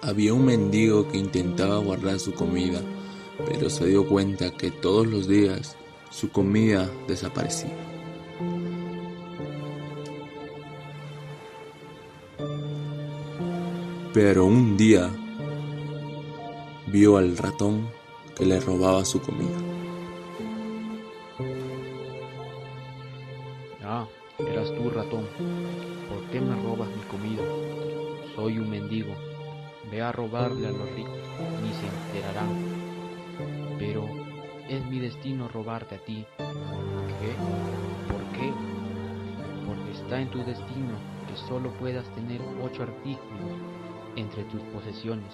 Había un mendigo que intentaba guardar su comida, pero se dio cuenta que todos los días su comida desaparecía. Pero un día vio al ratón que le robaba su comida. Ah, eras tú, ratón. ¿Por qué me robas mi comida? Soy un mendigo. Ve a robarle a los ricos, ni se enterarán. Pero es mi destino robarte a ti. ¿Qué? ¿Por qué? Porque está en tu destino que solo puedas tener ocho artículos entre tus posesiones.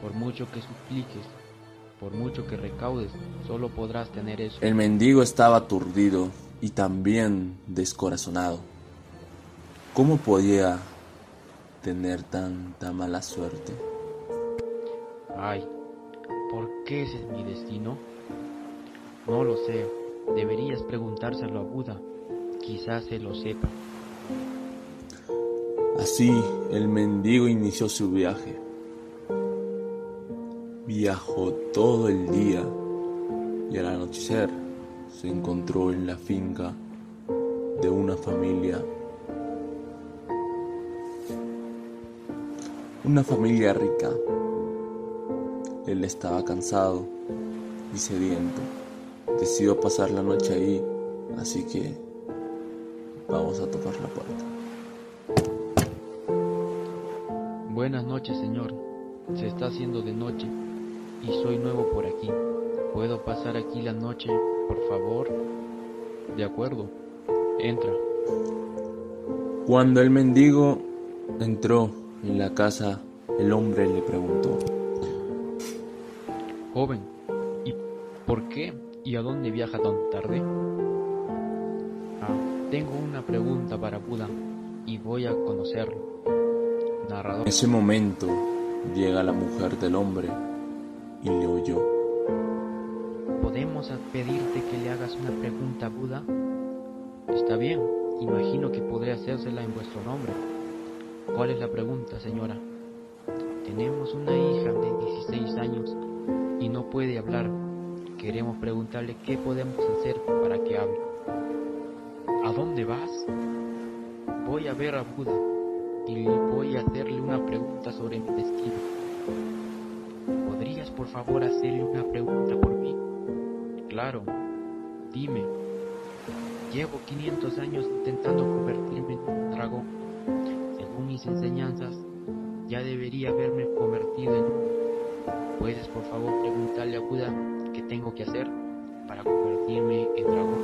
Por mucho que supliques, por mucho que recaudes, solo podrás tener eso. El mendigo estaba aturdido y también descorazonado. ¿Cómo podía tener tanta mala suerte? Ay, ¿por qué ese es mi destino? No lo sé. Deberías preguntárselo a Buda. Quizás él lo sepa. Así, el mendigo inició su viaje. Viajó todo el día y al anochecer se encontró en la finca de una familia. Una familia rica. Él estaba cansado y sediento. Decidió pasar la noche ahí, así que vamos a tocar la puerta. Buenas noches, señor. Se está haciendo de noche y soy nuevo por aquí. ¿Puedo pasar aquí la noche, por favor? De acuerdo. Entra. Cuando el mendigo entró en la casa, el hombre le preguntó, Joven, ¿y por qué y a dónde viaja tan tarde? Ah, tengo una pregunta para Buda y voy a conocerlo. Narrador. En ese momento llega la mujer del hombre y le oyó. ¿Podemos pedirte que le hagas una pregunta a Buda? Está bien, imagino que podré hacérsela en vuestro nombre. ¿Cuál es la pregunta, señora? Tenemos una hija de 16 años y no puede hablar. Queremos preguntarle qué podemos hacer para que hable. ¿A dónde vas? Voy a ver a Buda y voy a hacerle una pregunta sobre mi destino. ¿Podrías por favor hacerle una pregunta por mí? Claro, dime. Llevo 500 años intentando convertirme en un dragón. Según mis enseñanzas, ya debería haberme convertido en. ¿Puedes por favor preguntarle a Buda qué tengo que hacer para convertirme en dragón?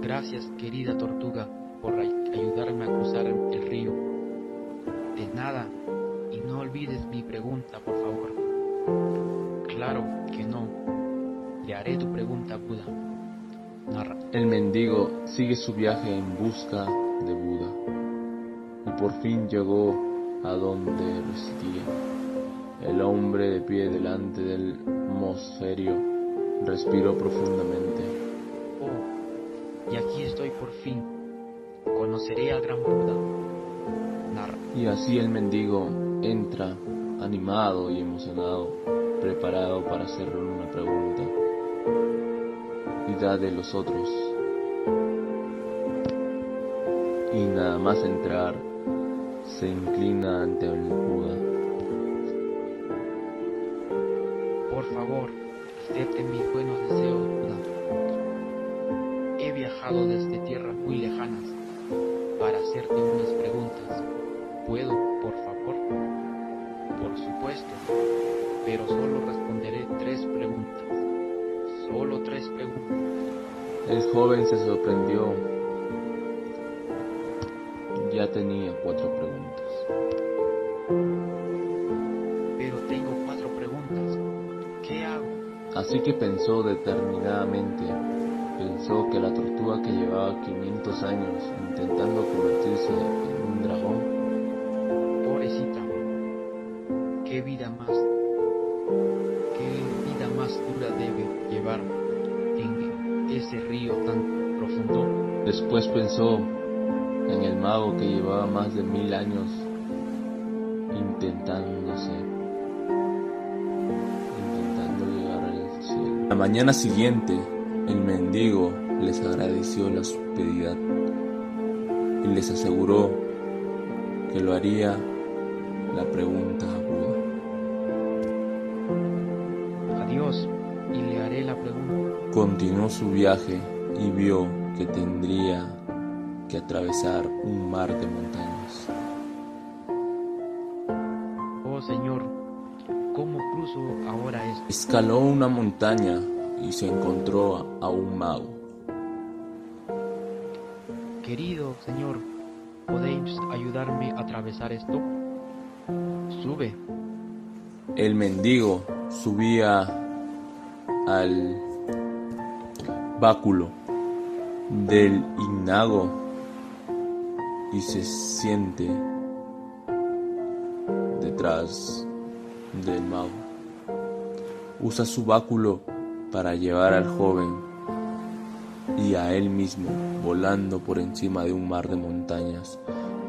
Gracias, querida tortuga, por ayudarme a cruzar el río. De nada, y no olvides mi pregunta, por favor. Claro que no. Le haré tu pregunta, Buda. Narra. El mendigo sigue su viaje en busca de Buda y por fin llegó a donde residía. El hombre de pie delante del mosferio respiró profundamente. Oh, y aquí estoy por fin. Conoceré al gran Buda. Narra. Y así el mendigo entra animado y emocionado, preparado para hacerle una pregunta. Y da de los otros. Y nada más entrar, se inclina ante el Buda. Por favor, acepte mis buenos deseos, Buda. He viajado desde tierras muy lejanas para hacerte unas preguntas. ¿Puedo, por favor? Por supuesto, pero solo responderé tres preguntas. Solo tres preguntas. El joven se sorprendió. Ya tenía cuatro preguntas. Pero tengo cuatro preguntas. ¿Qué hago? Así que pensó determinadamente. Pensó que la tortuga que llevaba 500 años intentando convertirse en un dragón Pobrecita, qué vida más, qué vida más dura debe llevar en ese río tan profundo. Después pensó mago que llevaba más de mil años intentándose, intentando llegar al cielo. La mañana siguiente, el mendigo les agradeció la hospitalidad y les aseguró que lo haría la pregunta a Buda. Adiós, y le haré la pregunta. Continuó su viaje y vio que tendría que atravesar un mar de montañas. Oh Señor, ¿cómo cruzo ahora esto? Escaló una montaña y se encontró a un mago. Querido Señor, ¿podéis ayudarme a atravesar esto? Sube. El mendigo subía al báculo del ignago y se siente detrás del mago. Usa su báculo para llevar al joven y a él mismo volando por encima de un mar de montañas.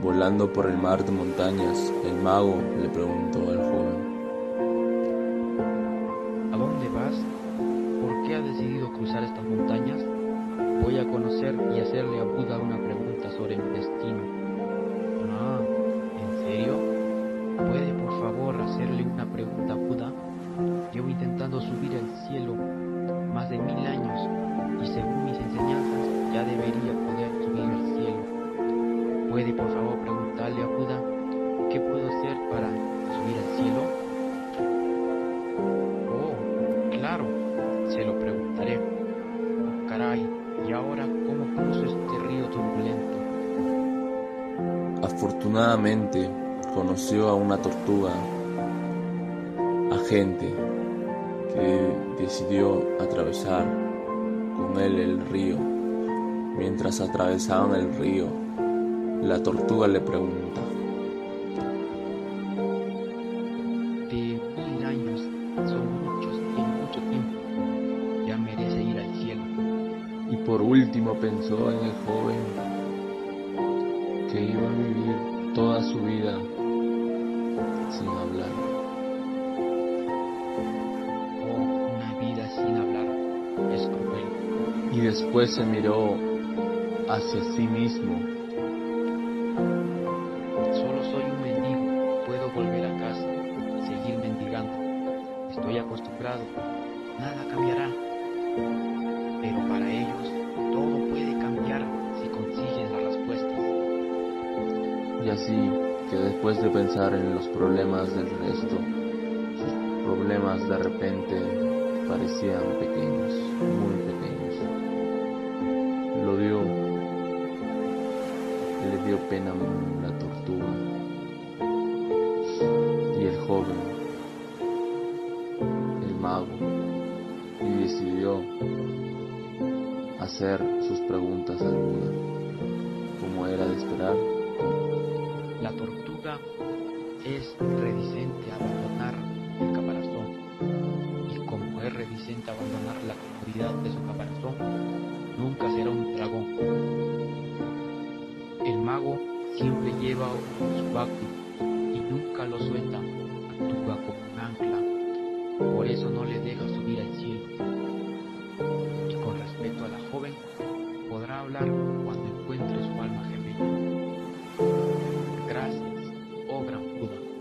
Volando por el mar de montañas, el mago le preguntó al joven, ¿A dónde vas? ¿Por qué has decidido cruzar estas montañas? Voy a conocer y hacerle a Buda una pregunta sobre mi destino. Ah, ¿en serio? ¿Puede por favor hacerle una pregunta a Buda? Llevo intentando subir al cielo más de mil años y según mis enseñanzas ya debería poder subir al cielo. ¿Puede por favor preguntarle a Buda qué puedo hacer para subir al cielo? Oh, claro, se lo preguntaré. Oh, caray, ¿y ahora cómo cruzo este río turbulento? Afortunadamente conoció a una tortuga agente que decidió atravesar con él el río. Mientras atravesaban el río, la tortuga le pregunta, De mil años son muchos y mucho tiempo. Ya merece ir al cielo. y por último pensó en el joven que iba a vivir toda su vida sin hablar. Oh, una vida sin hablar es cruel. Y después se miró hacia sí mismo Solo soy un mendigo. Puedo volver a casa seguir mendigando. Estoy acostumbrado. Nada cambiará. Así que después de pensar en los problemas del resto, sus problemas de repente parecían pequeños, muy pequeños. Lo dio, le dio pena la tortuga y el joven, el mago, y decidió hacer sus preguntas al Buda, como era de esperar. La tortuga es reticente a abandonar el caparazón y como es reticente a abandonar la comodidad de su caparazón, nunca será un dragón. El mago siempre lleva su báculo y nunca lo suelta, actúa como un ancla, por eso no le deja subir al cielo. Y con respecto a la joven, podrá hablar cuando encuentre su alma gemela.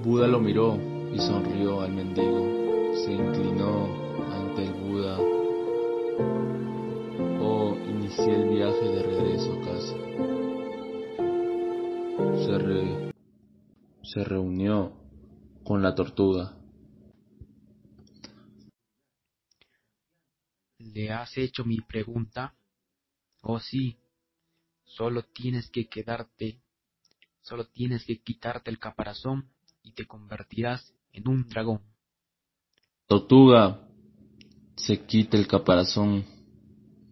Buda. Lo miró y sonrió al mendigo. Se inclinó ante el Buda. Oh, inicié el viaje de regreso a casa. Se, re- se reunió con la tortuga. ¿Le has hecho mi pregunta? Oh sí, solo tienes que quedarte, solo tienes que quitarte el caparazón y te convertirás en un dragón. Tortuga se quita el caparazón.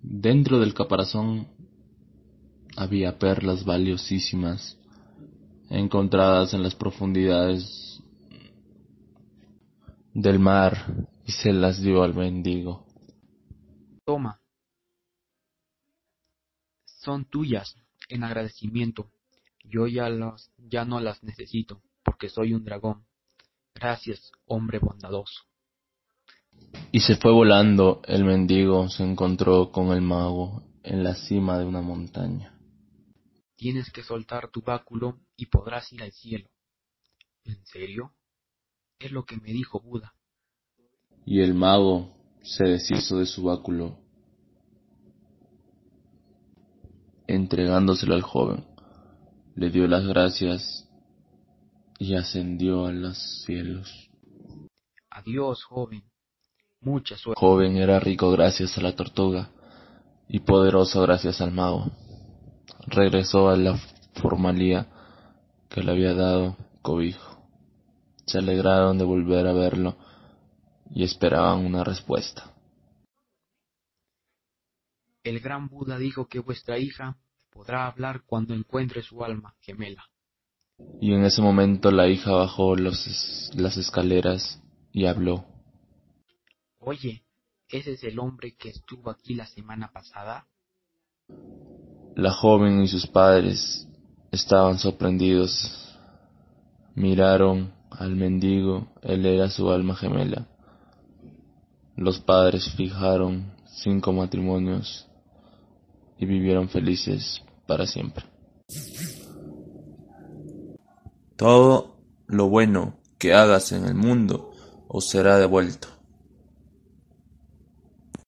Dentro del caparazón había perlas valiosísimas encontradas en las profundidades del mar y se las dio al mendigo. Toma. Son tuyas en agradecimiento. Yo ya, los, ya no las necesito porque soy un dragón. Gracias, hombre bondadoso. Y se fue volando, el mendigo se encontró con el mago en la cima de una montaña. Tienes que soltar tu báculo y podrás ir al cielo. ¿En serio? Es lo que me dijo Buda. Y el mago se deshizo de su báculo, entregándoselo al joven. Le dio las gracias y ascendió a los cielos. Adiós, joven. Mucha suerte. Joven era rico gracias a la tortuga y poderoso gracias al mago. Regresó a la formalía que le había dado cobijo. Se alegraron de volver a verlo y esperaban una respuesta. El gran Buda dijo que vuestra hija podrá hablar cuando encuentre su alma gemela. Y en ese momento la hija bajó los, las escaleras y habló. Oye, ¿ese es el hombre que estuvo aquí la semana pasada? La joven y sus padres estaban sorprendidos. Miraron al mendigo, él era su alma gemela. Los padres fijaron cinco matrimonios y vivieron felices para siempre. Todo lo bueno que hagas en el mundo os será devuelto.